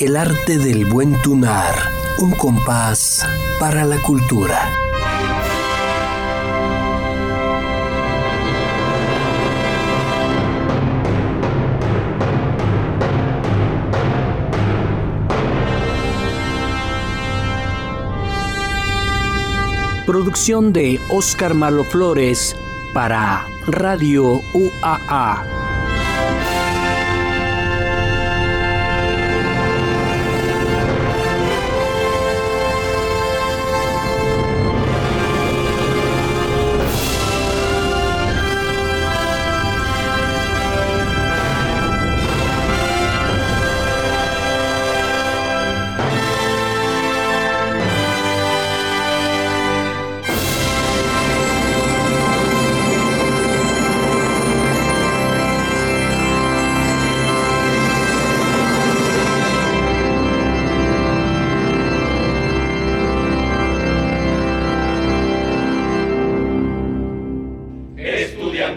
El arte del buen tunar, un compás para la cultura. Producción de Oscar Malo Flores para Radio UAA.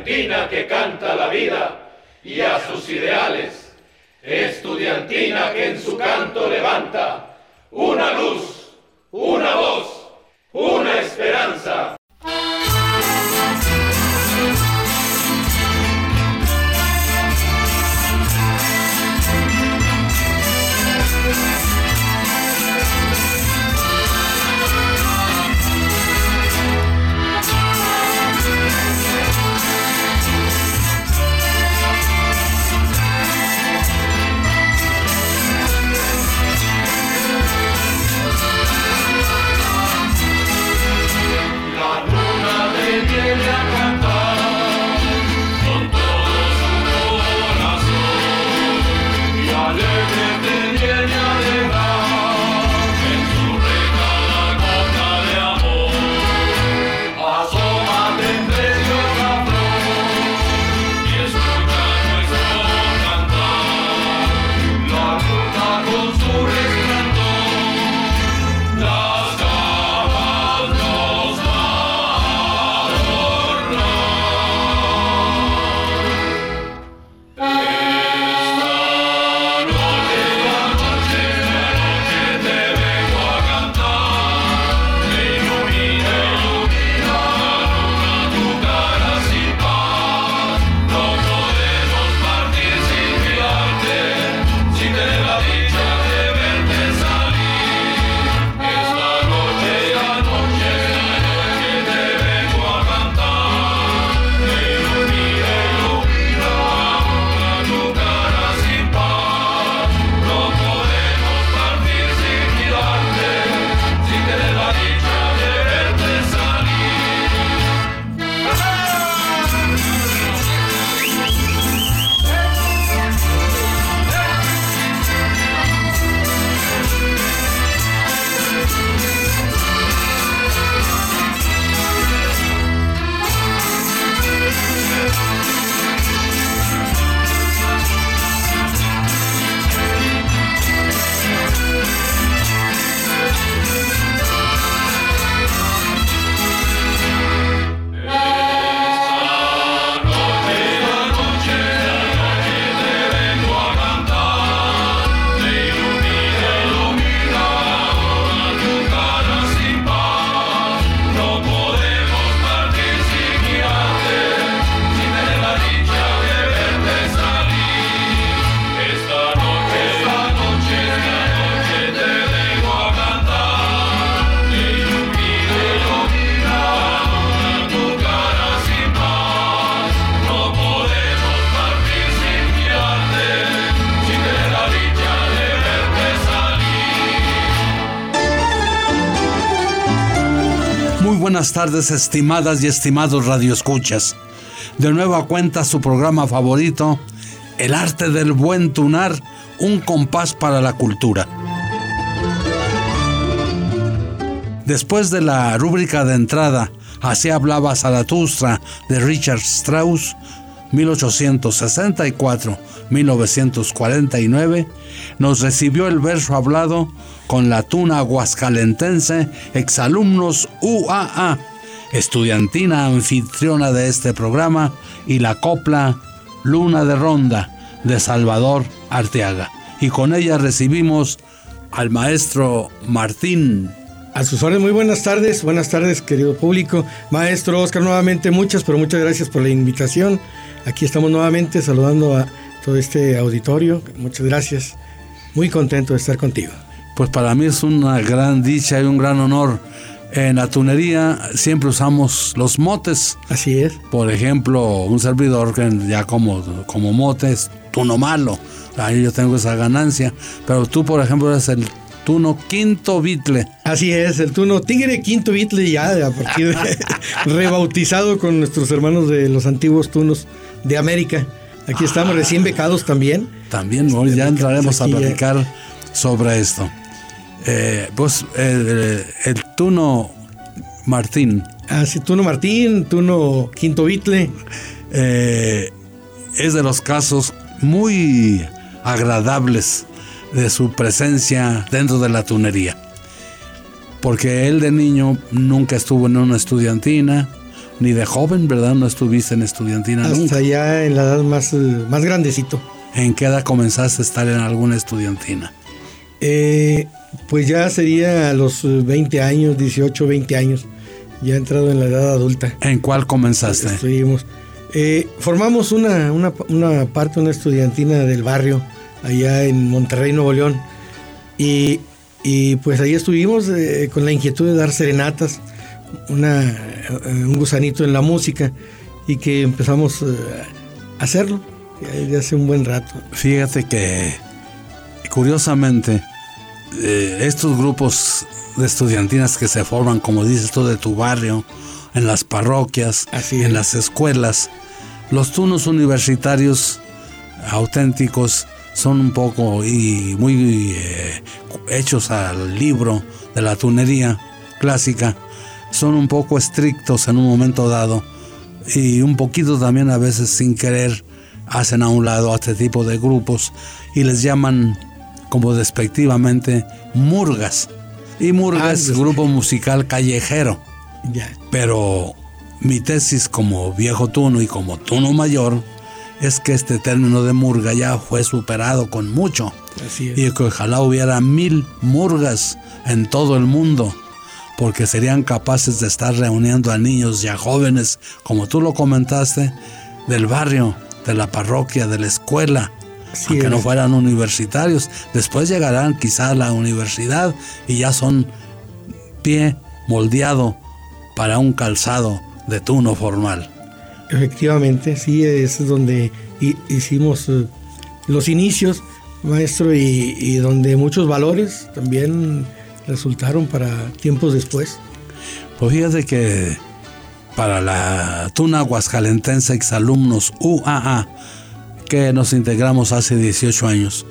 estudiantina que canta la vida y a sus ideales, estudiantina que en su canto levanta una luz, una voz, una esperanza. Buenas tardes, estimadas y estimados radioescuchas. De nueva cuenta su programa favorito, El arte del buen tunar, un compás para la cultura. Después de la rúbrica de entrada, Así hablaba Zaratustra de Richard Strauss, 1864-1949, nos recibió el verso hablado con la tuna aguascalentense, exalumnos UAA, estudiantina anfitriona de este programa, y la copla Luna de Ronda de Salvador Arteaga. y con ella recibimos al maestro Martín. A sus órdenes, muy buenas tardes, buenas tardes querido público. Maestro Oscar, nuevamente muchas, pero muchas gracias por la invitación. Aquí estamos nuevamente saludando a todo este auditorio. Muchas gracias. Muy contento de estar contigo. Pues para mí es una gran dicha y un gran honor. En la tunería siempre usamos los motes. Así es. Por ejemplo, un servidor que ya como, como motes, tuno malo. Ahí yo tengo esa ganancia. Pero tú, por ejemplo, eres el Tuno Quinto Bitle. Así es, el Tuno Tigre Quinto Bitle ya a partir de rebautizado con nuestros hermanos de los antiguos Tunos de América. Aquí estamos recién becados también. También, hoy ya entraremos a platicar sobre esto. Eh, pues el, Tuno Martín. Ah, sí, Tuno Martín, Tuno Quinto Bitle. Eh, es de los casos muy agradables de su presencia dentro de la tunería. Porque él de niño nunca estuvo en una estudiantina, ni de joven, ¿verdad? No estuviste en estudiantina Hasta nunca. ya en la edad más, eh, más grandecito. ¿En qué edad comenzaste a estar en alguna estudiantina? Eh, pues ya sería a los 20 años, 18, 20 años. Ya he entrado en la edad adulta. ¿En cuál comenzaste? Estuvimos. Eh, formamos una, una, una parte, una estudiantina del barrio allá en Monterrey, Nuevo León. Y, y pues ahí estuvimos eh, con la inquietud de dar serenatas, una, eh, un gusanito en la música y que empezamos eh, a hacerlo desde hace un buen rato. Fíjate que curiosamente estos grupos de estudiantinas que se forman, como dices tú, de tu barrio, en las parroquias, Así en las escuelas, los tunos universitarios auténticos son un poco y muy eh, hechos al libro de la tunería clásica, son un poco estrictos en un momento dado y un poquito también a veces sin querer hacen a un lado a este tipo de grupos y les llaman como despectivamente murgas. Y murgas Ah, es grupo musical callejero. Ya. Pero mi tesis como viejo tuno y como tuno mayor es que este término de murga ya fue superado con mucho. Así es. Y que ojalá hubiera mil murgas en todo el mundo, porque serían capaces de estar reuniendo a niños y a jóvenes, como tú lo comentaste, del barrio, de la parroquia, de la escuela, Así aunque es. no fueran universitarios. Después llegarán quizá a la universidad y ya son pie moldeado para un calzado de tuno formal. Efectivamente, sí, es donde hi- hicimos eh, los inicios, maestro, y, y donde muchos valores también resultaron para tiempos después. Pues fíjate que para la Tuna Aguascalentense exalumnos UAA, que nos integramos hace 18 años,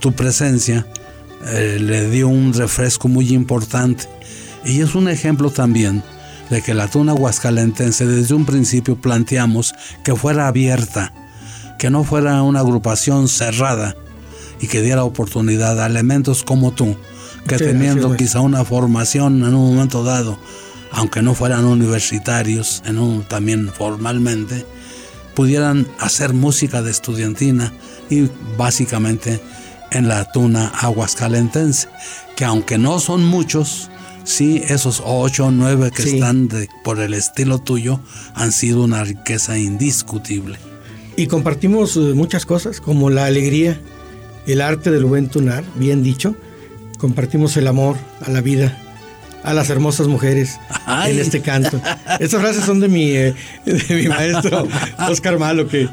tu presencia eh, le dio un refresco muy importante. Y es un ejemplo también de que la Tuna Aguascalentense desde un principio planteamos que fuera abierta, que no fuera una agrupación cerrada y que diera oportunidad a elementos como tú, que teniendo quizá una formación en un momento dado, aunque no fueran universitarios, en un, también formalmente, pudieran hacer música de estudiantina y básicamente en la tuna aguascalentense, que aunque no son muchos, sí esos ocho o nueve que Sí. están de- por el estilo tuyo han sido una riqueza indiscutible. Y compartimos eh, muchas cosas, como la alegría, el arte del buen tunar, bien dicho. Compartimos el amor a la vida, a las hermosas mujeres Ay. en este canto. Estas frases son de mi, eh, de mi maestro Oscar Malo, que,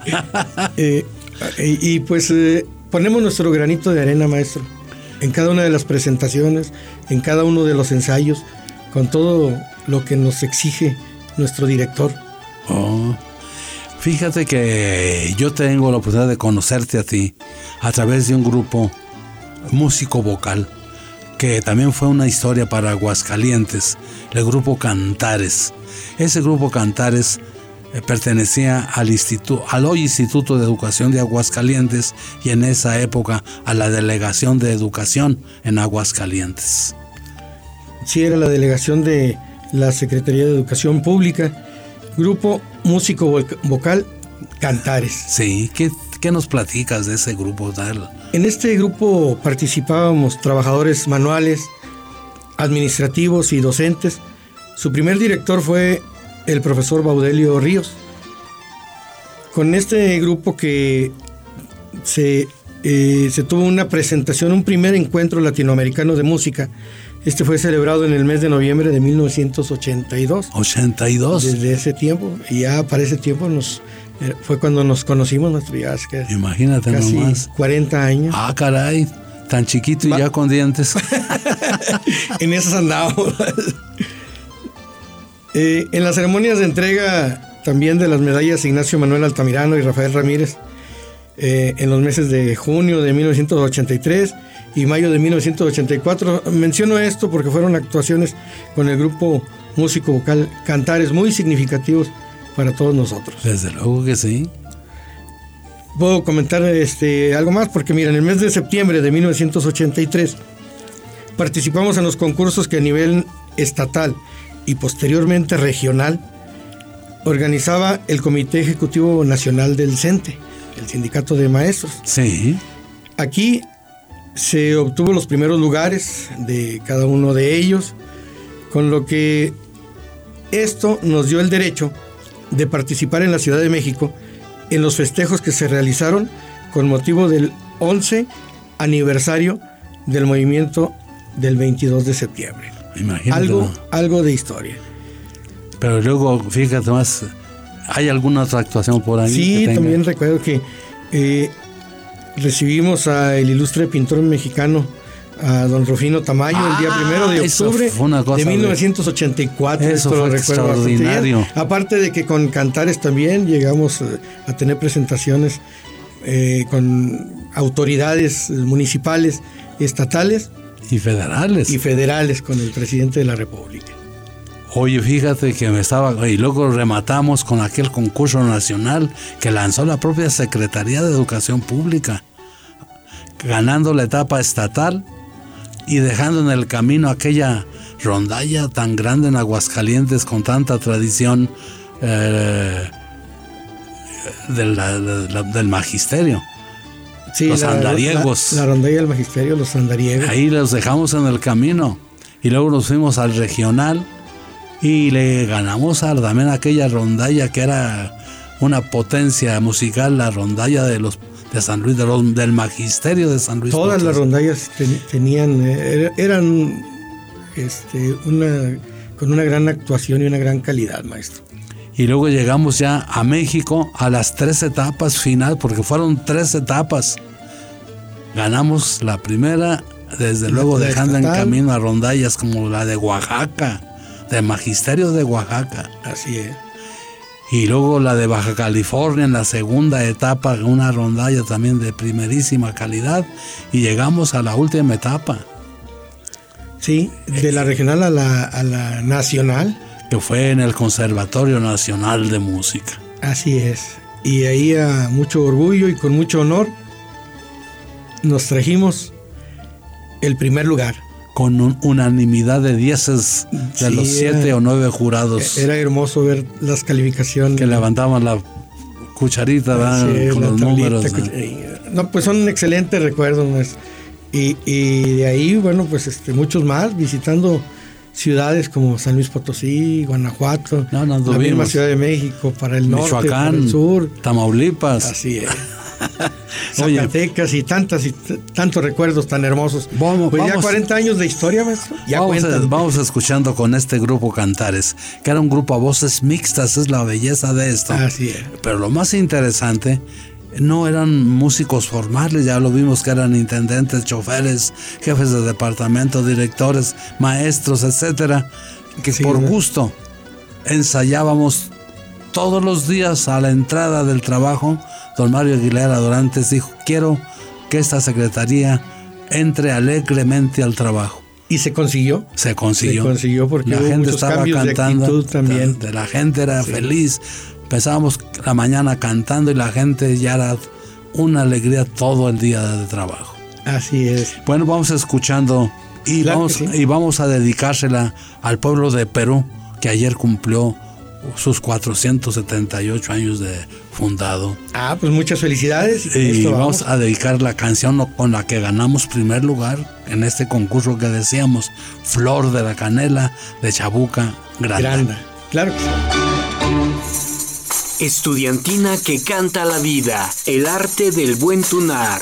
eh, y, y pues eh, ponemos nuestro granito de arena, maestro, en cada una de las presentaciones, en cada uno de los ensayos, con todo lo que nos exige nuestro director. Oh. Fíjate que yo tengo la oportunidad de conocerte a ti a través de un grupo músico vocal que también fue una historia para Aguascalientes, el grupo Cantares. Ese grupo Cantares eh, pertenecía al, instituto, al hoy Instituto de Educación de Aguascalientes y en esa época a la Delegación de Educación en Aguascalientes. Sí, era la delegación de la Secretaría de Educación Pública, Grupo Músico Voc- Vocal Cantares. Sí, ¿qué, ¿Qué nos platicas de ese grupo tal? En este grupo participábamos trabajadores manuales, administrativos y docentes. Su primer director fue el profesor Baudelio Ríos. Con este grupo que se, eh, se tuvo una presentación, un primer encuentro latinoamericano de música. Este fue celebrado en el mes de noviembre de 1982. 82. Desde ese tiempo, y ya para ese tiempo nos, fue cuando nos conocimos, nuestro ya es que Imagínate casi nomás. 40 años. Ah, caray. Tan chiquito y Va- ya con dientes. en esas andábamos. Eh, en las ceremonias de entrega también de las medallas Ignacio Manuel Altamirano y Rafael Ramírez, eh, en los meses de junio de 1983 y mayo de 1984. Menciono esto porque fueron actuaciones con el grupo músico vocal Cantares muy significativos para todos nosotros. Desde luego que sí. Puedo comentar este, algo más porque mira, en el mes de septiembre de 1983 participamos en los concursos que a nivel estatal y posteriormente regional organizaba el Comité Ejecutivo Nacional del CENTE, el Sindicato de Maestros. Sí. Aquí se obtuvo los primeros lugares de cada uno de ellos, con lo que esto nos dio el derecho de participar en la Ciudad de México en los festejos que se realizaron con motivo del 11 aniversario del movimiento del 22 de septiembre. Imagínate. Algo, ¿no? algo de historia. Pero luego, fíjate más, ¿hay alguna otra actuación por ahí? Sí, también recuerdo que eh, recibimos al ilustre pintor mexicano, a don Rufino Tamayo, el día Ah, primero de octubre de de- 1984. Eso esto lo fue recuerdo bastante bien. extraordinario. Aparte de que con Cantares también llegamos eh, a tener presentaciones eh, con autoridades municipales, estatales Y federales. y federales con el presidente de la República. Oye, fíjate que me estaba. Y luego rematamos con aquel concurso nacional que lanzó la propia Secretaría de Educación Pública, ganando la etapa estatal y dejando en el camino aquella rondalla tan grande en Aguascalientes con tanta tradición eh, de la- de la- del magisterio. Sí, Los andariegos. La, la rondalla del magisterio, los andariegos. Ahí los dejamos en el camino. Y luego nos fuimos al regional y le ganamos a también aquella rondalla que era una potencia musical, la rondalla de los de San Luis, de los- del magisterio de San Luis. Todas las rondallas ten- tenían, eh, era- eran este, una, con una gran actuación y una gran calidad, maestro. Y luego llegamos ya a México a las tres etapas final, porque fueron tres etapas. Ganamos la primera, desde La- luego dejando en camino a rondallas como la de Oaxaca, de Magisterio de Oaxaca. Así es. Y luego la de Baja California en la segunda etapa, una rondalla también de primerísima calidad. Y llegamos a la última etapa, Sí, de la regional a la, a la nacional, que fue en el Conservatorio Nacional de Música. así es. Y ahí a mucho orgullo y con mucho honor nos trajimos el primer lugar. Con un- unanimidad de dieces de Sí, los siete era- o nueve jurados Era hermoso ver las calificaciones. que levantaban la cucharita. Sí, con los tablita, números. eh, No, pues son excelentes recuerdos. Y, y de ahí, bueno, pues este, muchos más, visitando ciudades como San Luis Potosí, Guanajuato, No, la misma. Ciudad de México, para el norte, para Michoacán, el sur. Tamaulipas. Así es. Zacatecas y tantas y tantos recuerdos tan hermosos. Vamos, pues ya vamos. 40 años de historia, maestro. Ya vamos, a- cuentan. vamos escuchando con este grupo Cantares, que era un grupo a voces mixtas, es la belleza de esto. Así es. Pero lo más interesante, no eran músicos formales, ya lo vimos que eran intendentes, choferes, jefes de departamento, directores, maestros, etcétera, que Sí, por gusto ensayábamos todos los días a la entrada del trabajo. Don Mario Aguilera Dorantes dijo, quiero que esta secretaría entre alegremente al trabajo. Y se consiguió. Se consiguió. Se consiguió porque la hubo gente estaba de cantando. también. de La gente era feliz. Empezábamos la mañana cantando y la gente ya era una alegría todo el día de trabajo. Así es. Bueno, vamos escuchando y, Claro vamos, sí. y vamos a dedicársela al pueblo de Perú que ayer cumplió sus 478 años de fundado. Ah, pues muchas felicidades. Y, vamos, a dedicar la canción con la que ganamos primer lugar en este concurso que decíamos, Flor de la Canela de Chabuca Granda. Granda. Claro Estudiantina que canta la vida, el arte del buen tunar.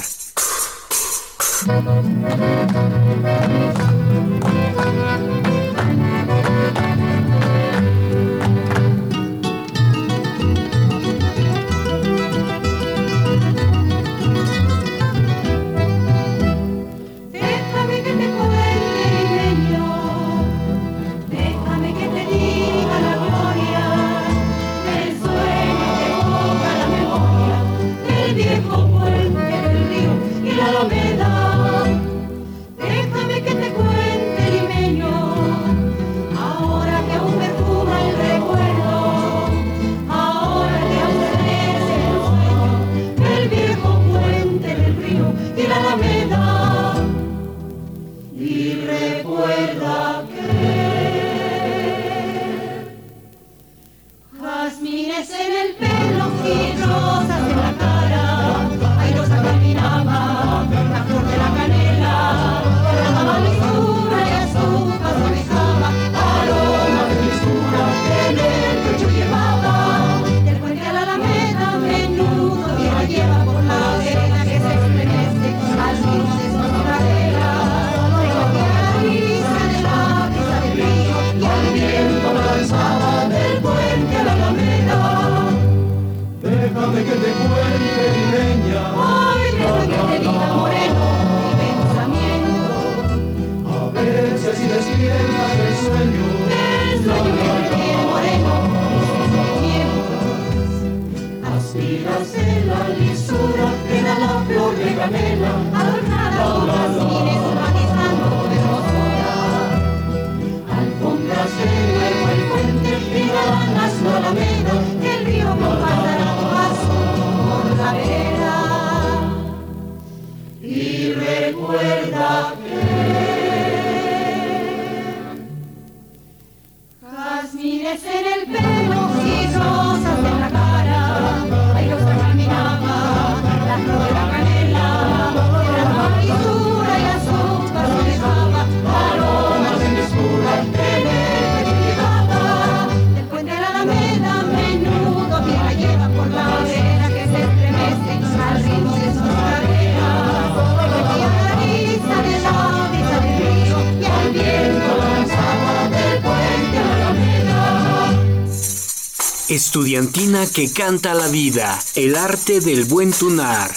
Estudiantina que canta la vida, el arte del buen tunar.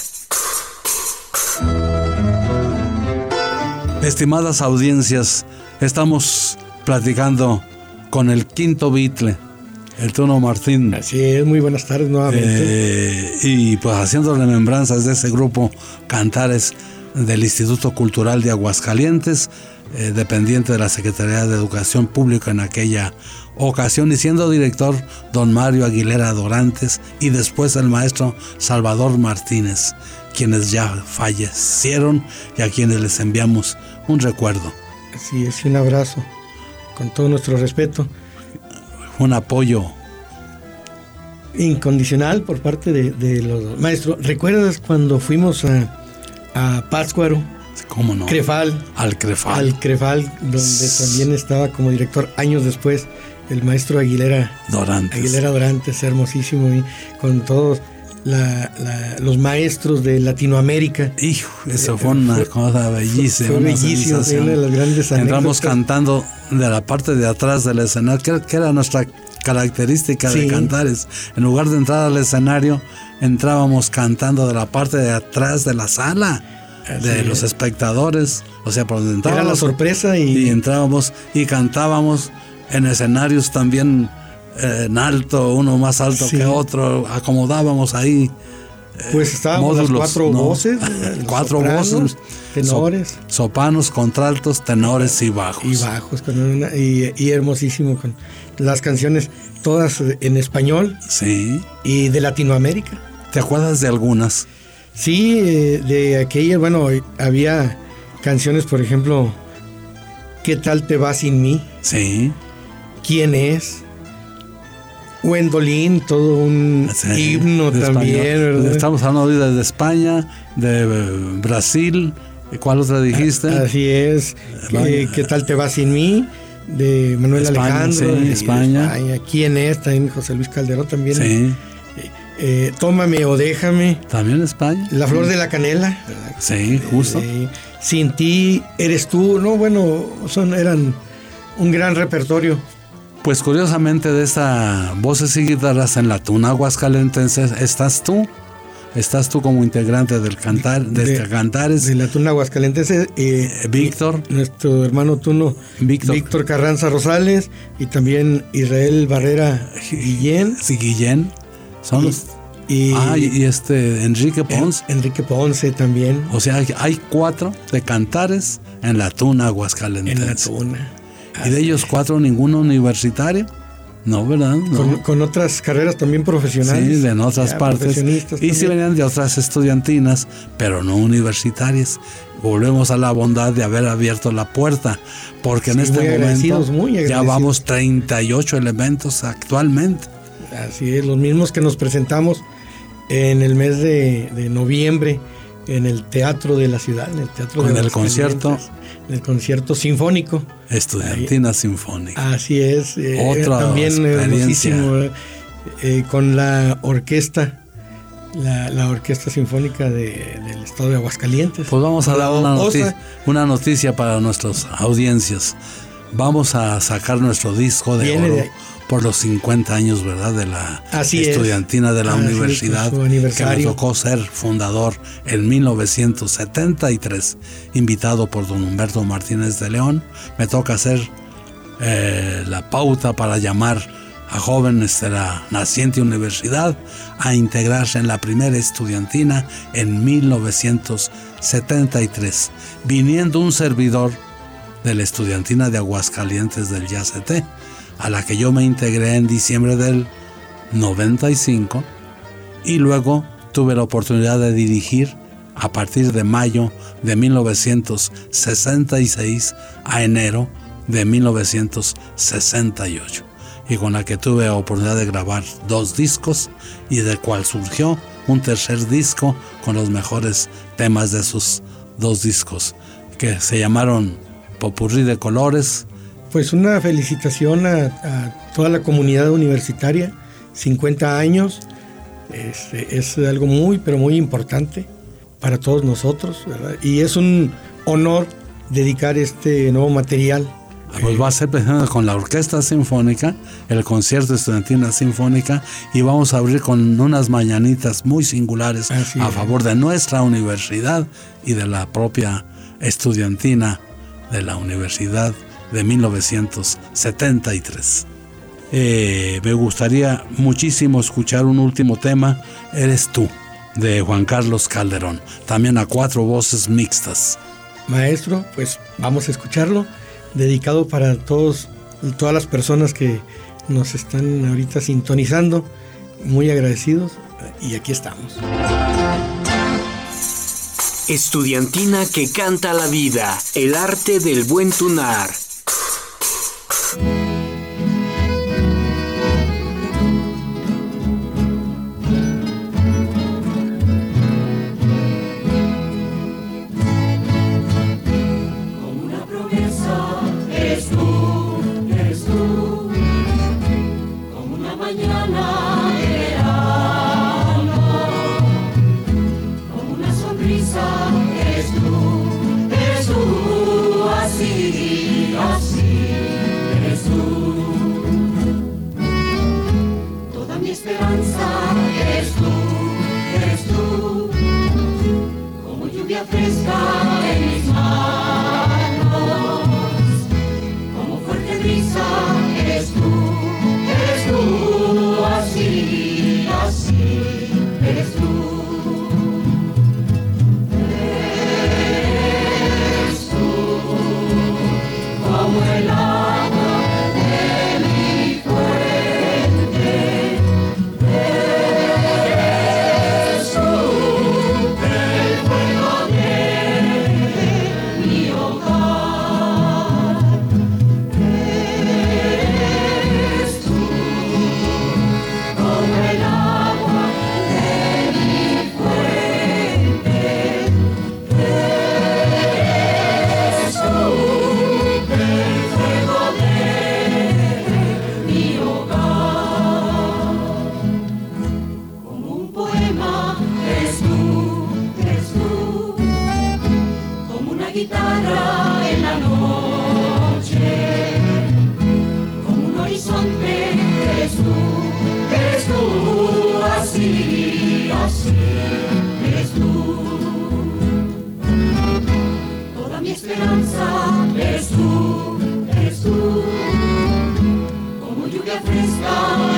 Estimadas audiencias, estamos platicando con el quinto Beatle, el Tono Martín. Así es, muy buenas tardes nuevamente. Eh, y pues haciendo remembranzas de ese grupo Cantares del Instituto Cultural de Aguascalientes, eh, dependiente de la Secretaría de Educación Pública en aquella ocasión y siendo director don Mario Aguilera Dorantes y después el maestro Salvador Martínez, quienes ya fallecieron y a quienes les enviamos un recuerdo. Así es, un abrazo, con todo nuestro respeto. Un apoyo incondicional por parte de, los maestros. ¿Recuerdas cuando fuimos a, a Pátzcuaro? ¿Cómo no? Crefal. Al Crefal. Al Crefal, donde también estaba como director años después el maestro Aguilera Dorantes. Aguilera Dorantes, hermosísimo, y con todos los maestros de Latinoamérica. Hijo, eso fue una cosa bellísima. Fue bellísimo, una de las grandes Entramos cantando de la parte de atrás del escenario, que, era nuestra característica de cantares. En lugar de entrar al escenario, entrábamos cantando de la parte de atrás de la sala de los espectadores, o sea, por donde entrábamos. Era la sorpresa y... y entrábamos y cantábamos en escenarios también eh, en alto, uno más alto que otro, acomodábamos ahí. Eh, pues estábamos las cuatro voces, cuatro voces, tenores, sopanos, contraltos, tenores y bajos. Y bajos, y, hermosísimo con las canciones todas en español. Sí. Y de Latinoamérica. ¿Te acuerdas de algunas? Sí, eh, de aquella, bueno, había canciones, por ejemplo, ¿Qué tal te va sin mí? Sí. ¿Quién es? Wendolin, todo un Sí, himno también. ¿verdad? Estamos hablando de España, de eh, Brasil. ¿Y ¿Cuál otra dijiste? Así es. ¿Qué, qué tal te va sin mí? De Manuel España, Alejandro. sí, y España. ¿Quién es? También José Luis Calderón también. sí, Eh, tómame o déjame. también España. La flor de la canela. ¿verdad? Sí, justo. Eh, sin ti eres tú. No, bueno, son, eran un gran repertorio. Pues curiosamente de esta voces y guitarras en la tuna aguascalentense estás tú. Estás tú como integrante del cantar, de, De- este Cantares. De la tuna aguascalentense. eh, Eh, Víctor, nuestro hermano Tuno Víctor. Víctor Carranza Rosales y también Israel Barrera Guillén sí, Guillén. Son y, los. y ah, y, este Enrique En- Pons. Enrique Ponce también O sea, hay- cuatro de cantares en la tuna en la aguascalentense. tuna. Y de ellos cuatro, ninguno universitario. No, ¿verdad? No. Con, con otras carreras también Sí, profesionales. de en otras ya, partes. Y sí también. venían de otras estudiantinas, pero no universitarias. Volvemos a la bondad de haber abierto la puerta, porque en Sí, este muy momento muy ya vamos 38 elementos actualmente. Así es, los mismos que nos presentamos en el mes de, de noviembre en el Teatro de la Ciudad, en el Teatro Con de el concierto. En el concierto sinfónico. Estudiantina Sinfónica. Así es. eh, Otra también experiencia. hermosísimo. eh, eh, con la orquesta, la, la Orquesta Sinfónica de- del Estado de Aguascalientes. Pues vamos a dar una, OSA. noti- una noticia para nuestras audiencias. Vamos a sacar nuestro disco de Viene oro de- por los 50 años, ¿verdad? De la Así es. estudiantina de la es, universidad, que me tocó ser fundador en 1973, invitado por don Humberto Martínez de León. Me toca hacer eh, la pauta para llamar a jóvenes de la naciente universidad a integrarse en la primera estudiantina en 1973, viniendo un servidor de la estudiantina de Aguascalientes del YACT, a la que yo me integré en diciembre del 95 y luego tuve la oportunidad de dirigir a partir de mayo de 1966 a enero de 1968 y con la que tuve la oportunidad de grabar dos discos y del cual surgió un tercer disco con los mejores temas de sus dos discos que se llamaron Popurrí de Colores, Pues una felicitación a, a toda la comunidad universitaria, 50 años, este, es algo muy, pero muy importante para todos nosotros, ¿verdad? Y es un honor dedicar este nuevo material. Pues va a ser precisamente con la Orquesta Sinfónica, el concierto estudiantina sinfónica, y vamos a abrir con unas mañanitas muy singulares Así a es. favor de nuestra universidad y de la propia estudiantina de la universidad de 1973. Eh, me gustaría muchísimo escuchar un último tema, Eres tú, de Juan Carlos Calderón, también a cuatro voces mixtas. Maestro, pues vamos a escucharlo, dedicado para todos, todas las personas que nos están ahorita sintonizando, muy agradecidos, y aquí estamos. Estudiantina que canta la vida, el arte del buen tunar. Eres como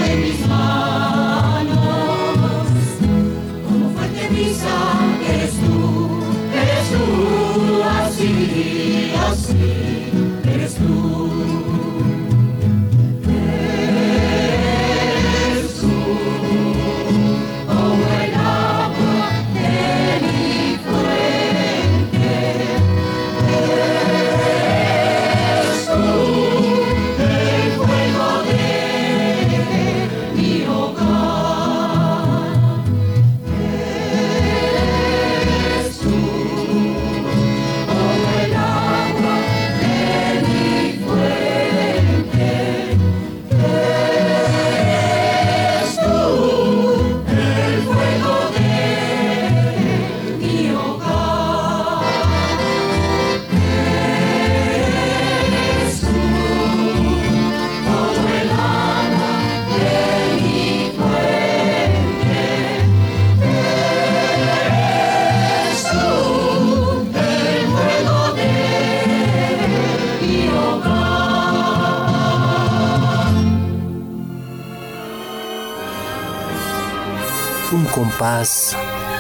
Compás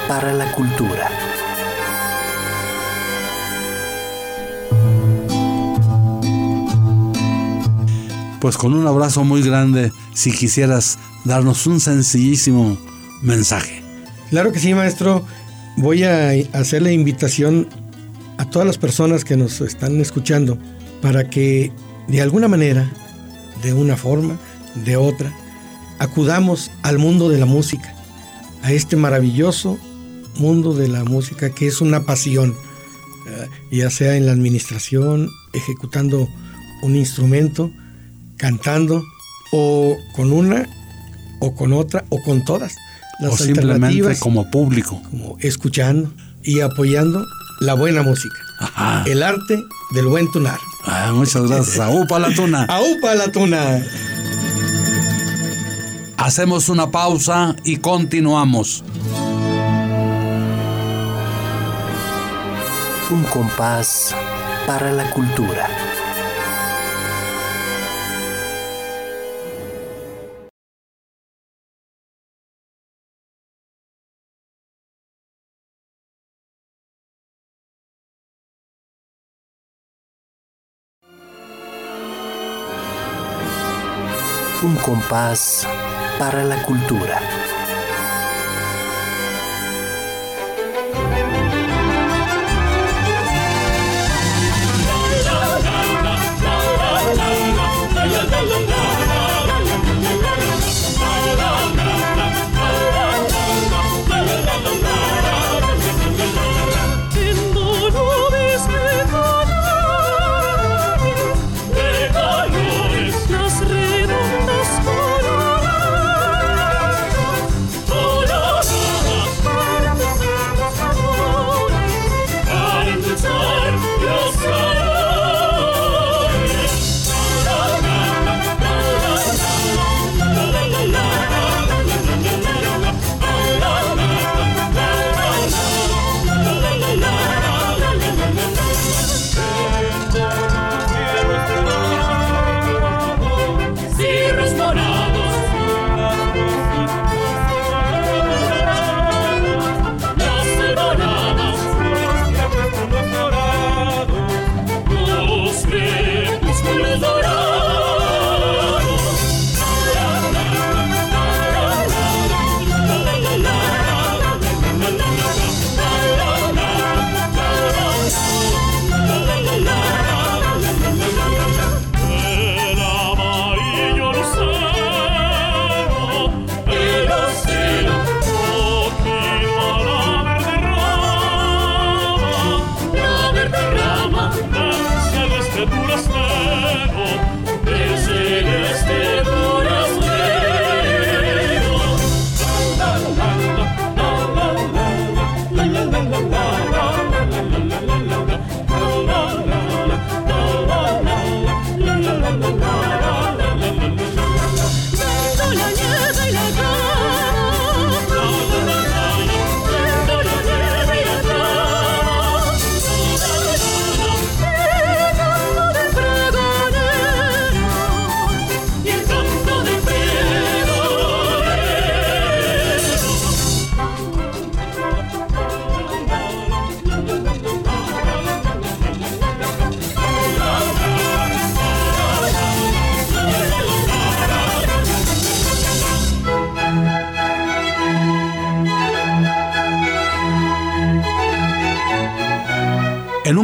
para la cultura. Pues con un abrazo muy grande, si quisieras darnos un sencillísimo mensaje. Claro que sí, maestro. Voy a hacer la invitación a todas las personas que nos están escuchando para que de alguna manera, de una forma, de otra, acudamos al mundo de la música, a este maravilloso mundo de la música que es una pasión, eh, ya sea en la administración, ejecutando un instrumento, cantando, o con una, o con otra, o con todas. Las o simplemente como público. como escuchando y apoyando la buena música. Ajá. El arte del buen tunar. Ah, muchas gracias. Aupa la tuna. ¡Aupa la tuna! Hacemos una pausa y continuamos. Un compás para la cultura. Un compás para la cultura.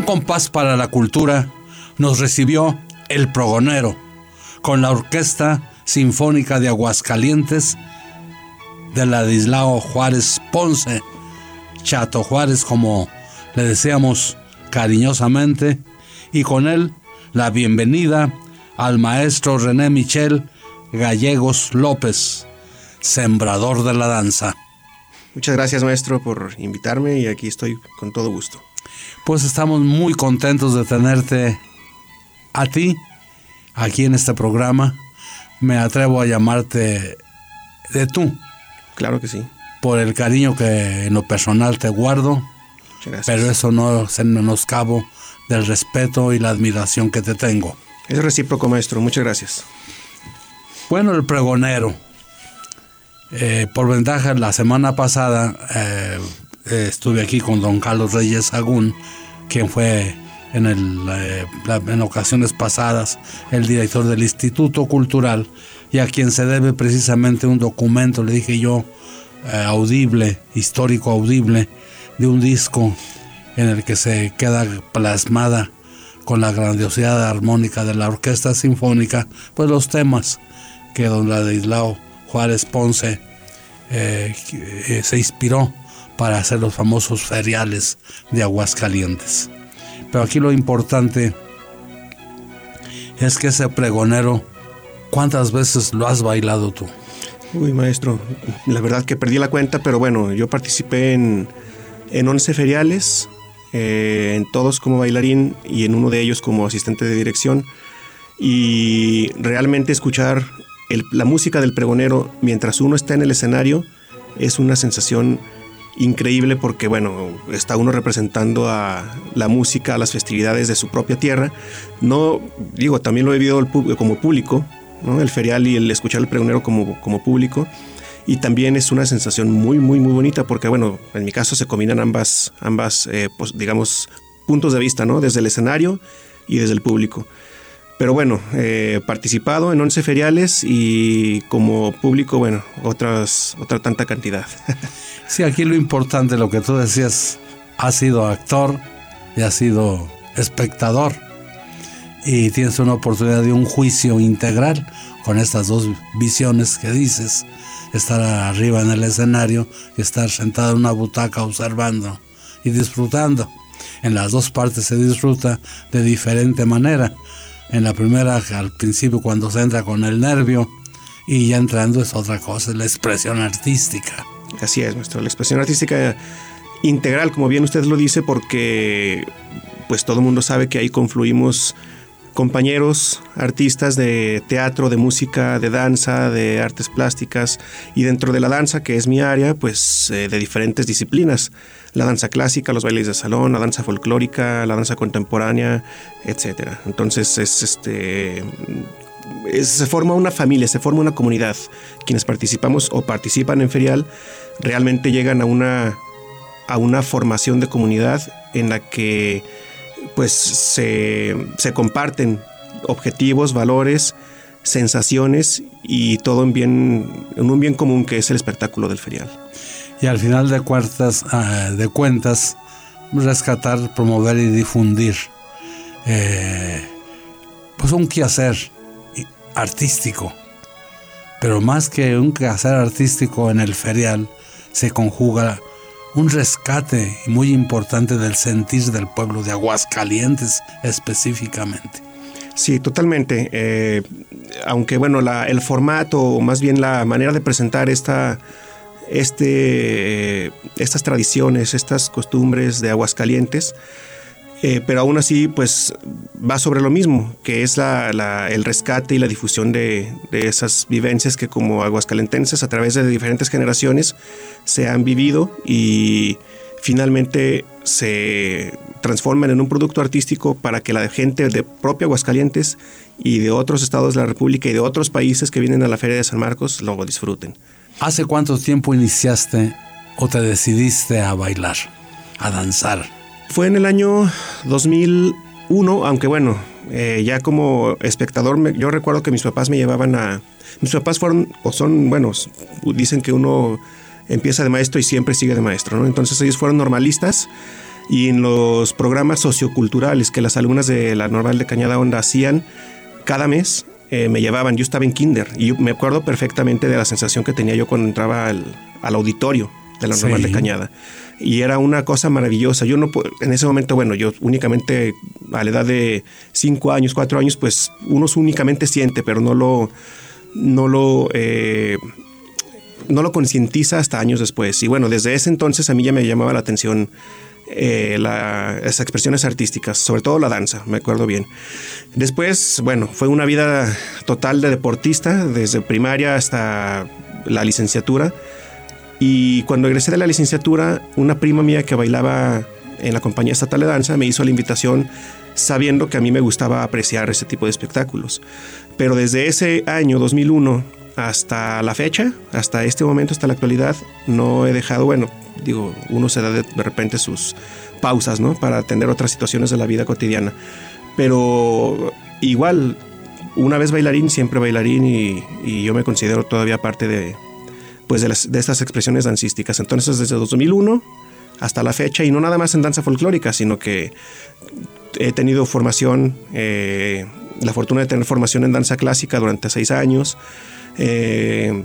Compás para la cultura nos recibió el progonero con la Orquesta Sinfónica de Aguascalientes de Ladislao Juárez Ponce, Chato Juárez como le deseamos cariñosamente, y con él la bienvenida al maestro René Michel Gallegos López, sembrador de la danza. Muchas gracias maestro por invitarme y aquí estoy con todo gusto. Pues estamos muy contentos de tenerte a ti aquí en este programa. Me atrevo a llamarte de tú, Claro que sí. por el cariño que en lo personal te guardo, Muchas gracias. pero eso no se menoscabo del respeto y la admiración que te tengo. Es recíproco maestro, muchas gracias. Bueno, el pregonero. Eh, por ventaja, la semana pasada eh, eh, estuve aquí con don Carlos Reyes Sagún, quien fue en, el, eh, en ocasiones pasadas el director del Instituto Cultural y a quien se debe precisamente un documento, le dije yo, eh, audible, histórico audible, de un disco en el que se queda plasmada con la grandiosidad armónica de la orquesta sinfónica, pues los temas que don Ladislao Juárez Ponce se inspiró para hacer los famosos feriales de Aguascalientes. Pero aquí lo importante es que ese pregonero, ¿cuántas veces lo has bailado tú? Uy maestro, la verdad que perdí la cuenta, pero bueno, yo participé en, en 11 feriales, eh, en todos como bailarín y en uno de ellos como asistente de dirección. Y realmente escuchar la música del pregonero mientras uno está en el escenario es una sensación increíble porque, bueno, está uno representando a la música, a las festividades de su propia tierra. No, digo, también lo he vivido como público, ¿no? el ferial y el escuchar el pregonero como, como público. Y también es una sensación muy, muy, muy bonita porque, bueno, en mi caso se combinan ambas, ambas eh, pues, digamos, puntos de vista, ¿no? Desde el escenario y desde el público. Pero bueno, eh, participado en 11 feriales y como público, bueno, otras, otra tanta cantidad. Sí, aquí lo importante, lo que tú decías, has sido actor y has sido espectador y tienes una oportunidad de un juicio integral con estas dos visiones que dices, estar arriba en el escenario y estar sentado en una butaca observando y disfrutando. En las dos partes se disfruta de diferente manera. En la primera, al principio, cuando se entra con el nervio, y ya entrando es otra cosa, es la expresión artística. Así es, maestro. La expresión artística integral, como bien usted lo dice, porque pues todo el mundo sabe que ahí confluimos compañeros, artistas de teatro, de música, de danza, de artes plásticas y dentro de la danza, que es mi área, pues eh, de diferentes disciplinas. La danza clásica, los bailes de salón, la danza folclórica, la danza contemporánea, etcétera. Entonces es este es- se forma una familia, se forma una comunidad. Quienes participamos o participan en Ferial realmente llegan a una, a una formación de comunidad en la que pues se, se comparten objetivos, valores, sensaciones y todo en, bien, en un bien común que es el espectáculo del ferial. y al final de cuentas, ah, de cuentas rescatar, promover y difundir eh, pues un quehacer artístico. Pero más que un quehacer artístico en el ferial, se conjuga un rescate muy importante del sentir del pueblo de Aguascalientes específicamente. Sí, totalmente. Eh, aunque bueno, el formato, o más bien la manera de presentar esta, este, eh, estas tradiciones, estas costumbres de Aguascalientes, eh, pero aún así, pues va sobre lo mismo, que es la- el rescate y la difusión de, esas vivencias que como aguascalentenses a través de diferentes generaciones se han vivido y finalmente se transforman en un producto artístico para que la gente de propia Aguascalientes y de otros estados de la República y de otros países que vienen a la Feria de San Marcos lo disfruten. ¿Hace cuánto tiempo iniciaste o te decidiste a bailar, a danzar? Fue en el año 2001, aunque bueno, eh, ya como espectador, me- yo recuerdo que mis papás me llevaban a... Mis papás fueron, o son, bueno, dicen que uno empieza de maestro y siempre sigue de maestro, ¿no? Entonces ellos fueron normalistas y en los programas socioculturales que las alumnas de la Normal de Cañada Honda hacían cada mes, eh, me llevaban. Yo estaba en kinder y yo me acuerdo perfectamente de la sensación que tenía yo cuando entraba al, al auditorio de la Normal Sí. de Cañada. Y era una cosa maravillosa. Yo no en ese momento, bueno, yo únicamente a la edad de 5 años, 4 años, pues uno únicamente siente, pero no lo, no lo, eh, no lo concientiza hasta años después. Y bueno, desde ese entonces a mí ya me llamaba la atención eh, la- las expresiones artísticas, sobre todo la danza, me acuerdo bien. Después, bueno, fue una vida total de deportista, desde primaria hasta la licenciatura. Y cuando egresé de la licenciatura, una prima mía que bailaba en la compañía estatal de danza me hizo la invitación sabiendo que a mí me gustaba apreciar ese tipo de espectáculos. Pero desde ese año 2001 hasta la fecha, hasta este momento, hasta la actualidad, no he dejado, bueno, digo, uno se da de, repente sus pausas, ¿no? Para atender otras situaciones de la vida cotidiana. Pero igual, una vez bailarín, siempre bailarín y yo me considero todavía parte de, pues de, las, de estas expresiones dancísticas. Entonces, desde 2001 hasta la fecha, y no nada más en danza folclórica, sino que he tenido formación, eh, la fortuna de tener formación en danza clásica durante seis años, eh,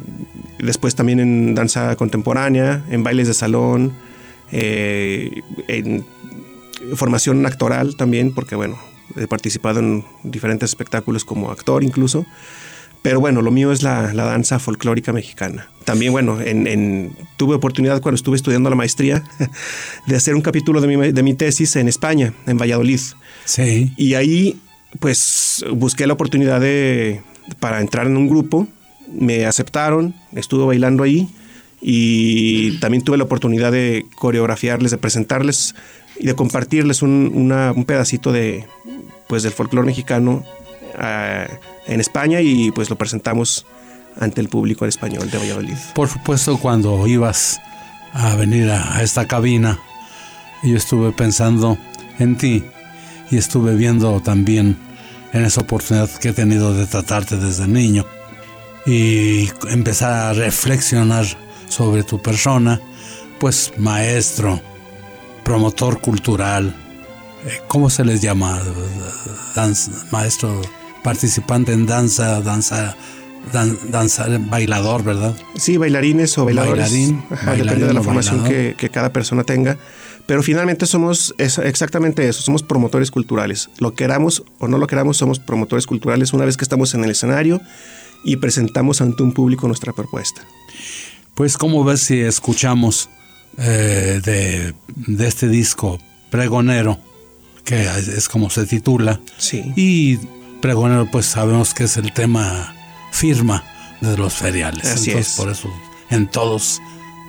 después también en danza contemporánea, en bailes de salón, eh, en formación actoral también, porque bueno, he participado en diferentes espectáculos como actor incluso. Pero bueno, lo mío es la, la danza folclórica mexicana. También, bueno, en, en- tuve oportunidad cuando estuve estudiando la maestría de hacer un capítulo de mi, de mi tesis en España, en Valladolid. Sí. Y ahí, pues, busqué la oportunidad de, para entrar en un grupo. Me aceptaron, estuve bailando ahí y también tuve la oportunidad de coreografiarles, de presentarles y de compartirles un, una- un pedacito de, pues, del folclore mexicano ah, en España y pues lo presentamos ante el público en español de Valladolid. Por supuesto, cuando ibas a venir a, esta cabina, yo estuve pensando en ti y estuve viendo también en esa oportunidad que he tenido de tratarte desde niño y empezar a reflexionar sobre tu persona, pues maestro, promotor cultural, eh, ¿cómo se les llama? Danza- maestro participante en danza, danza, dan- danza, bailador, ¿verdad? Sí, bailarines o bailadores. Bailarín, Ajá, bailarín depende de la formación que, que cada persona tenga. Pero finalmente somos exactamente eso, somos promotores culturales. Lo queramos o no lo queramos, somos promotores culturales una vez que estamos en el escenario y presentamos ante un público nuestra propuesta. Pues, ¿cómo ves si escuchamos eh, de, de este disco Pregonero, que es como se titula? Sí. Y Pregonero, pues sabemos que es el tema firma de los feriales. Así Entonces, es. por eso en todos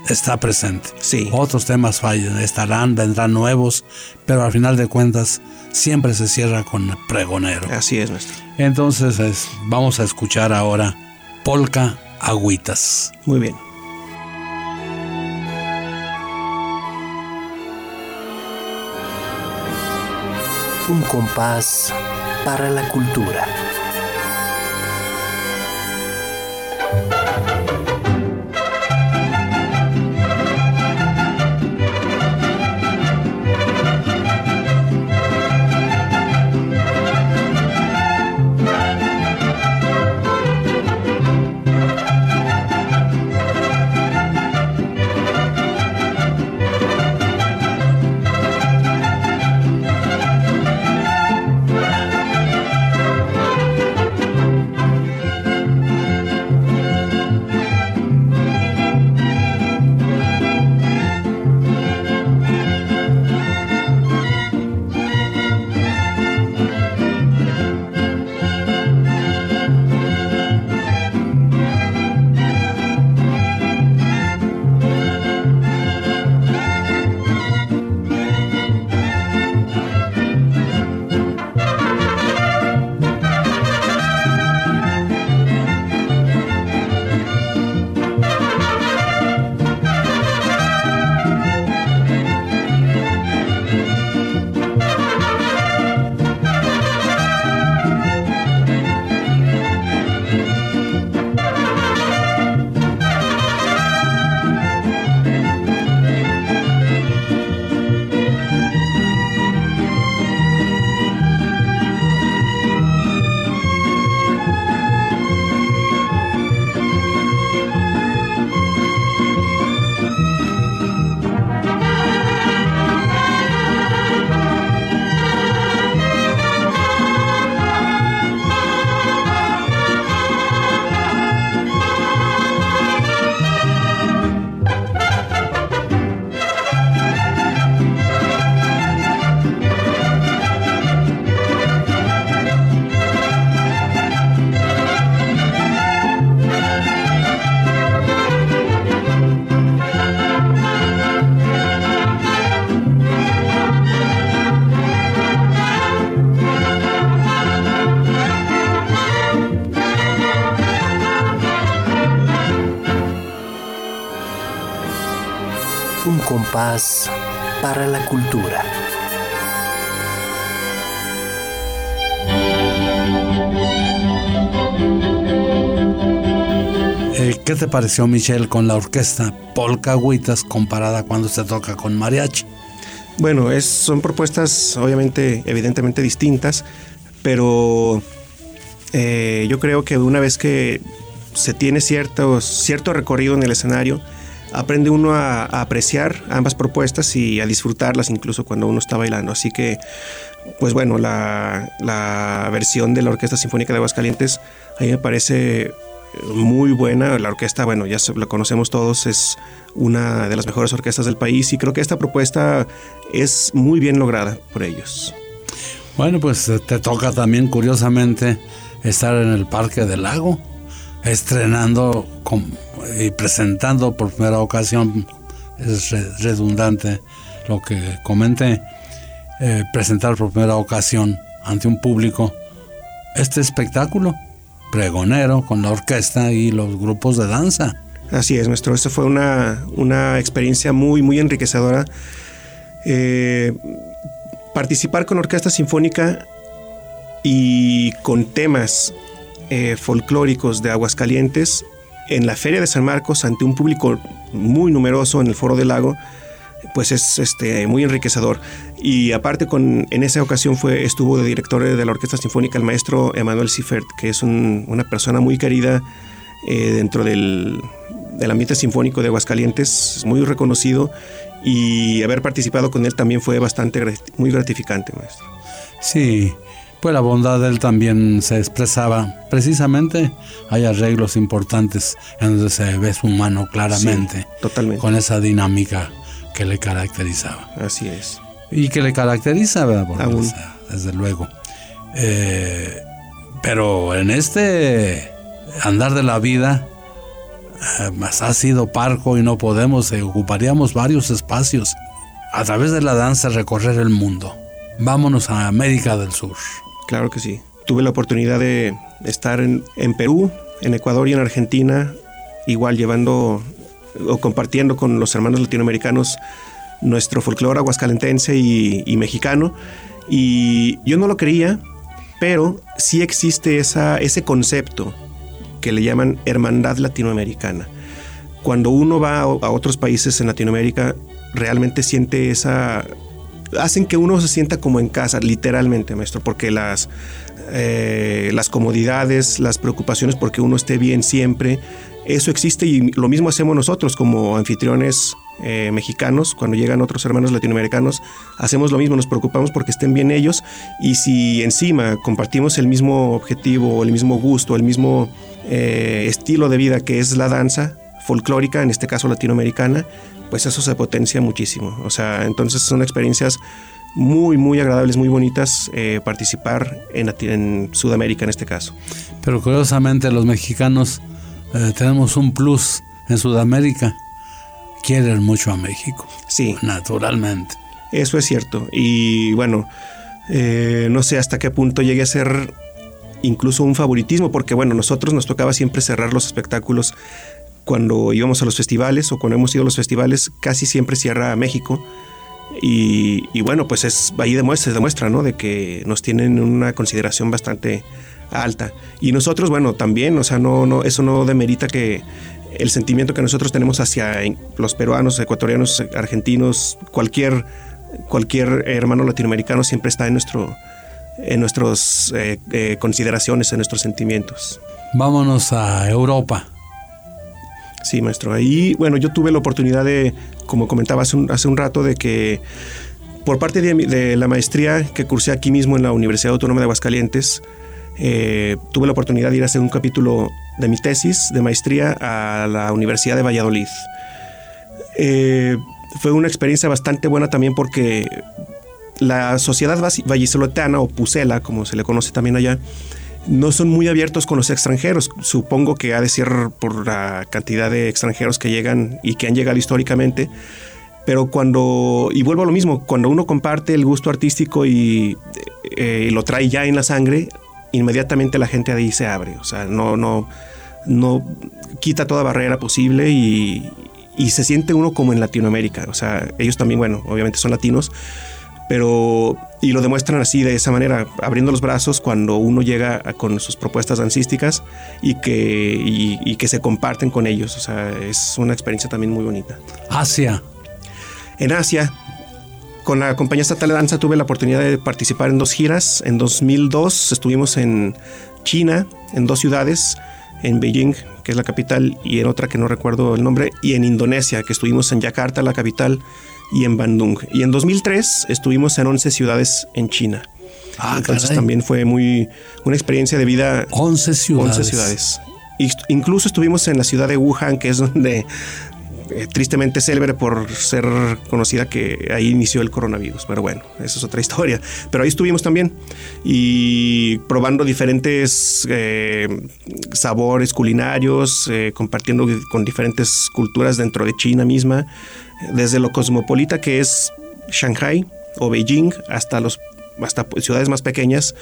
está presente. Sí. Otros temas fallan, estarán, vendrán nuevos, pero al final de cuentas siempre se cierra con Pregonero. Así es, nuestro. Entonces es- vamos a escuchar ahora Polka Agüitas. Muy bien. Un compás para la cultura. Para la cultura. Eh, ¿Qué te pareció, Michelle, con la orquesta Polka Agüitas comparada cuando se toca con mariachi? Bueno, es, son propuestas obviamente, evidentemente distintas, pero eh, yo creo que una vez que se tiene cierto, cierto recorrido en el escenario, aprende uno a, apreciar ambas propuestas y a disfrutarlas incluso cuando uno está bailando. Así que, pues bueno, la, la versión de la Orquesta Sinfónica de Aguascalientes a mí me parece muy buena. La orquesta, bueno, ya la conocemos todos, es una de las mejores orquestas del país y creo que esta propuesta es muy bien lograda por ellos. Bueno, pues eh, te toca también, curiosamente, estar en el Parque del Lago, estrenando y presentando por primera ocasión, es re- redundante lo que comenté, eh, presentar por primera ocasión ante un público este espectáculo pregonero con la orquesta y los grupos de danza. Así es, nuestro. Esto fue una, una experiencia muy, muy enriquecedora. Eh, participar con orquesta sinfónica y con temas eh, folclóricos de Aguascalientes en la Feria de San Marcos ante un público muy numeroso en el Foro del Lago, pues es este, muy enriquecedor. Y aparte con, en esa ocasión fue, estuvo de director de la Orquesta Sinfónica el maestro Emanuel Siffert, que es un- una persona muy querida eh, dentro del, del ambiente sinfónico de Aguascalientes, es muy reconocido y haber participado con él también fue bastante muy gratificante, maestro. Sí, pues la bondad de él también se expresaba. Precisamente hay arreglos importantes en donde se ve su mano claramente, Sí, totalmente. con esa dinámica que le caracterizaba. Así es. Y que le caracteriza, ¿verdad? Aún. desde luego. Eh, pero en este andar de la vida, eh, más ha sido parco y no podemos, eh, ocuparíamos varios espacios. A través de la danza recorrer el mundo. Vámonos a América del Sur. Claro que sí. Tuve la oportunidad de estar en, Perú, en Ecuador y en Argentina, igual llevando o compartiendo con los hermanos latinoamericanos nuestro folclore aguascalentense y, mexicano. Y yo no lo creía, pero sí existe ese concepto que le llaman hermandad latinoamericana. Cuando uno va a otros países en Latinoamérica, realmente siente esa... Hacen que uno se sienta como en casa, literalmente, maestro, porque las, eh, las comodidades, las preocupaciones porque uno esté bien siempre, eso existe y lo mismo hacemos nosotros como anfitriones eh, mexicanos, cuando llegan otros hermanos latinoamericanos, hacemos lo mismo, nos preocupamos porque estén bien ellos y si encima compartimos el mismo objetivo, el mismo gusto, el mismo eh, estilo de vida que es la danza folclórica, en este caso latinoamericana, pues eso se potencia muchísimo. O sea, entonces son experiencias muy, muy agradables, muy bonitas eh, participar en, en Sudamérica en este caso. Pero curiosamente los mexicanos eh, tenemos un plus en Sudamérica. Quieren mucho a México, Sí, naturalmente. eso es cierto. Y bueno, eh, no sé hasta qué punto llegue a ser incluso un favoritismo, porque bueno, nosotros nos tocaba siempre cerrar los espectáculos cuando íbamos a los festivales o cuando hemos ido a los festivales, casi siempre cierra México. Y, bueno, pues es ahí demuestra, demuestra, ¿no? De que nos tienen una consideración bastante alta. Y nosotros, bueno, también, o sea, no, no, eso no demerita que el sentimiento que nosotros tenemos hacia los peruanos, ecuatorianos, argentinos, cualquier, cualquier hermano latinoamericano siempre está en nuestro en nuestras eh, eh, consideraciones, en nuestros sentimientos. Vámonos a Europa. Sí, maestro. Ahí, bueno, yo tuve la oportunidad de, como comentaba hace un, hace un rato, de que por parte de, de la maestría que cursé aquí mismo en la Universidad Autónoma de Aguascalientes, eh, tuve la oportunidad de ir a hacer un capítulo de mi tesis de maestría a la Universidad de Valladolid. Eh, fue una experiencia bastante buena también porque la sociedad vallisoletana o pusela, como se le conoce también allá, no son muy abiertos con los extranjeros. Supongo que ha de ser por la cantidad de extranjeros que llegan y que han llegado históricamente. Pero cuando, y vuelvo a lo mismo, cuando uno comparte el gusto artístico y, eh, lo trae ya en la sangre, inmediatamente la gente ahí se abre. O sea, no, no, no quita toda barrera posible y, y se siente uno como en Latinoamérica. O sea, ellos también, bueno, obviamente son latinos, pero y lo demuestran así de esa manera, abriendo los brazos cuando uno llega a- con sus propuestas dancísticas y que, y- y que se comparten con ellos. O sea, es una experiencia también muy bonita. Asia. En Asia, con la compañía estatal de danza tuve la oportunidad de participar en dos giras. En 2002 estuvimos en China, en dos ciudades, en Beijing, que es la capital, y en otra que no recuerdo el nombre, y en Indonesia, que estuvimos en Yakarta, la capital, y en Bandung. Y en 2003 estuvimos en 11 ciudades en China. Ah, Entonces caray. también fue muy una experiencia de vida 11 ciudades. 11 ciudades. Incluso estuvimos en la ciudad de Wuhan, que es donde eh, tristemente célebre por ser conocida que ahí inició el coronavirus. Pero bueno, eso es otra historia. Pero ahí estuvimos también y probando diferentes eh, sabores culinarios, eh, compartiendo con diferentes culturas dentro de China misma, desde lo cosmopolita que es Shanghai o Beijing hasta los hasta pues, ciudades más pequeñas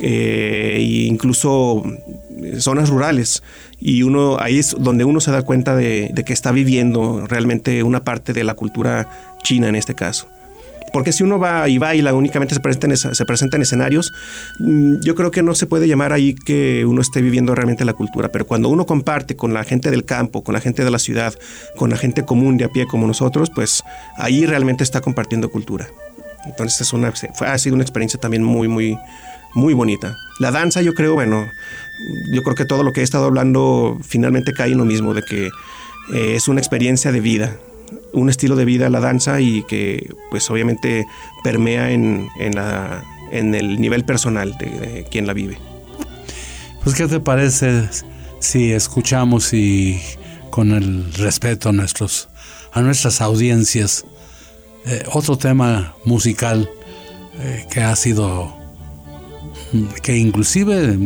eh, e incluso zonas rurales. Y uno ahí es donde uno se da cuenta de, de que está viviendo realmente una parte de la cultura china en este caso porque si uno va y baila únicamente se presenta en, esa- se presenta en escenarios mm, yo creo que no se puede llamar ahí que uno esté viviendo realmente la cultura. Pero cuando uno comparte con la gente del campo con la gente de la ciudad con la gente común de a pie como nosotros pues ahí realmente está compartiendo cultura. Entonces fue- ha sido una experiencia también muy, muy, muy bonita. La danza, yo creo, bueno, yo creo que todo lo que he estado hablando finalmente cae en lo mismo, de que eh, es una experiencia de vida, un estilo de vida la danza y que pues obviamente permea en, en, la, en el nivel personal de, quien la vive. Pues, ¿qué te parece si escuchamos y con el respeto a, nuestros, a nuestras audiencias eh, otro tema musical eh, que ha sido, que inclusive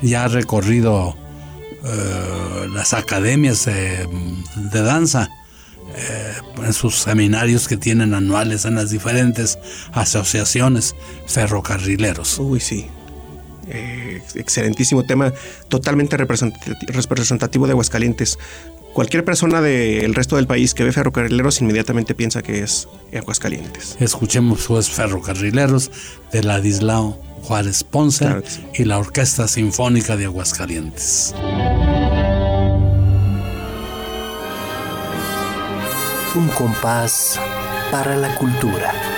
ya ha recorrido eh, las academias de, de danza? Eh, en sus seminarios que tienen anuales en las diferentes asociaciones ferrocarrileros. Uy, sí. Eh, excelentísimo tema, totalmente representati- representativo de Aguascalientes. Cualquier persona del resto del país que ve ferrocarrileros inmediatamente piensa que es Aguascalientes. Escuchemos pues Ferrocarrileros de Ladislao Juárez Ponce Claro sí. y la Orquesta Sinfónica de Aguascalientes. Un compás para la cultura.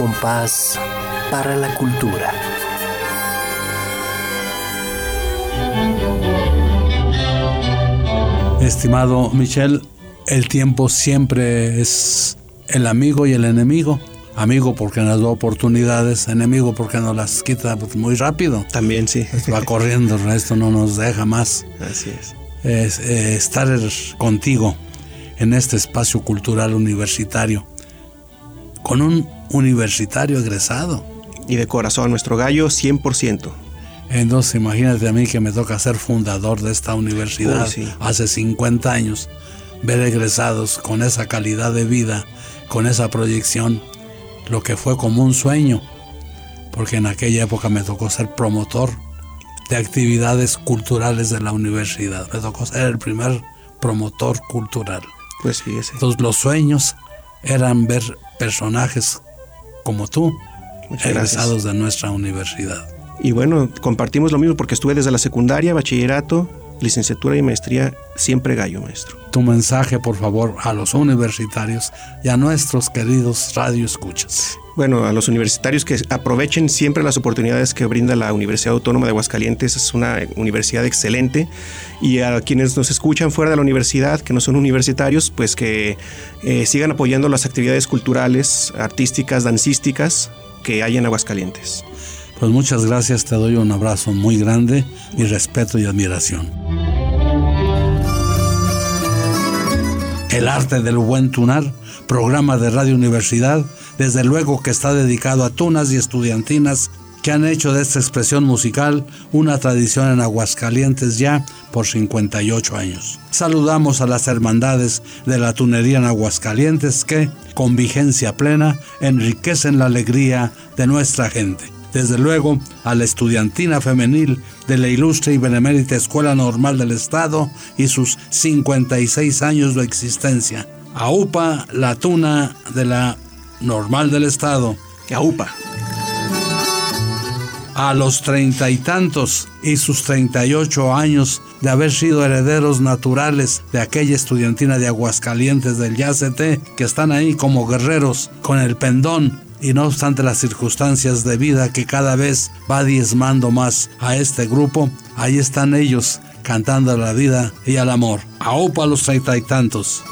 Compás para la cultura. Estimado Michel, el tiempo siempre es el amigo y el enemigo. Amigo porque nos da oportunidades, enemigo porque nos las quita muy rápido. También sí. Va corriendo, esto no nos deja más. Así es. Es, eh, estar contigo en este espacio cultural universitario, con un universitario egresado. Y de corazón, nuestro gallo 100%. Entonces imagínate a mí que me toca ser fundador de esta universidad sí. hace 50 años, ver egresados con esa calidad de vida, con esa proyección, lo que fue como un sueño, porque en aquella época me tocó ser promotor de actividades culturales de la universidad, me tocó ser el primer promotor cultural. Pues fíjese. Entonces los sueños eran ver personajes como tú, Muchas egresados gracias. de nuestra universidad. Y bueno, compartimos lo mismo porque estuve desde la secundaria, bachillerato, licenciatura y maestría, siempre gallo, maestro. tu mensaje, por favor, a los universitarios y a nuestros queridos radioescuchas. Bueno, a los universitarios que aprovechen siempre las oportunidades que brinda la Universidad Autónoma de Aguascalientes, es una universidad excelente. Y a quienes nos escuchan fuera de la universidad, que no son universitarios, pues que eh, sigan apoyando las actividades culturales, artísticas, dancísticas que hay en Aguascalientes. Pues muchas gracias, te doy un abrazo muy grande, mi respeto y admiración. El arte del buen tunar, programa de Radio Universidad, desde luego que está dedicado a tunas y estudiantinas que han hecho de esta expresión musical una tradición en Aguascalientes ya por 58 años. Saludamos a las hermandades de la tunería en Aguascalientes que, con vigencia plena, enriquecen la alegría de nuestra gente. Desde luego, a la estudiantina femenil de la ilustre y benemérita Escuela Normal del Estado y sus 56 años de existencia. A UPA, la tuna de la Normal del Estado. AUPA. A los treinta y tantos y sus 38 años de haber sido herederos naturales de aquella estudiantina de Aguascalientes del YACT, que están ahí como guerreros con el pendón y no obstante las circunstancias de vida que cada vez va diezmando más a este grupo, ahí están ellos cantando a la vida y al amor. A UPA los treinta y tantos.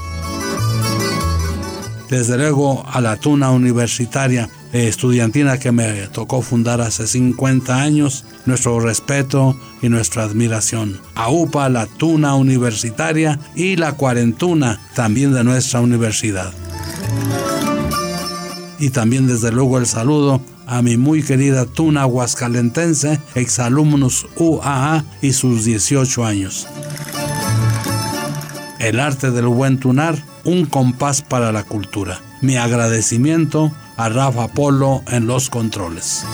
Desde luego a la tuna universitaria eh, estudiantina que me tocó fundar hace 50 años, nuestro respeto y nuestra admiración. A UPA, la tuna universitaria y la cuarentuna también de nuestra universidad y también desde luego el saludo a mi muy querida Tuna Aguascalentense, exalumnos UAA y sus 18 años. El arte del buen tunar, un compás para la cultura. Mi agradecimiento a Rafa Polo en los controles.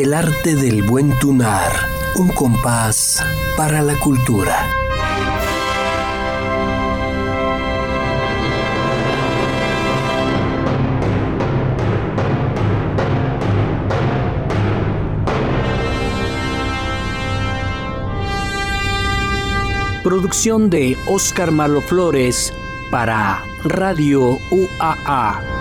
El arte del buen tunar, un compás para la cultura. Producción de Oscar Malo Flores para Radio UAA.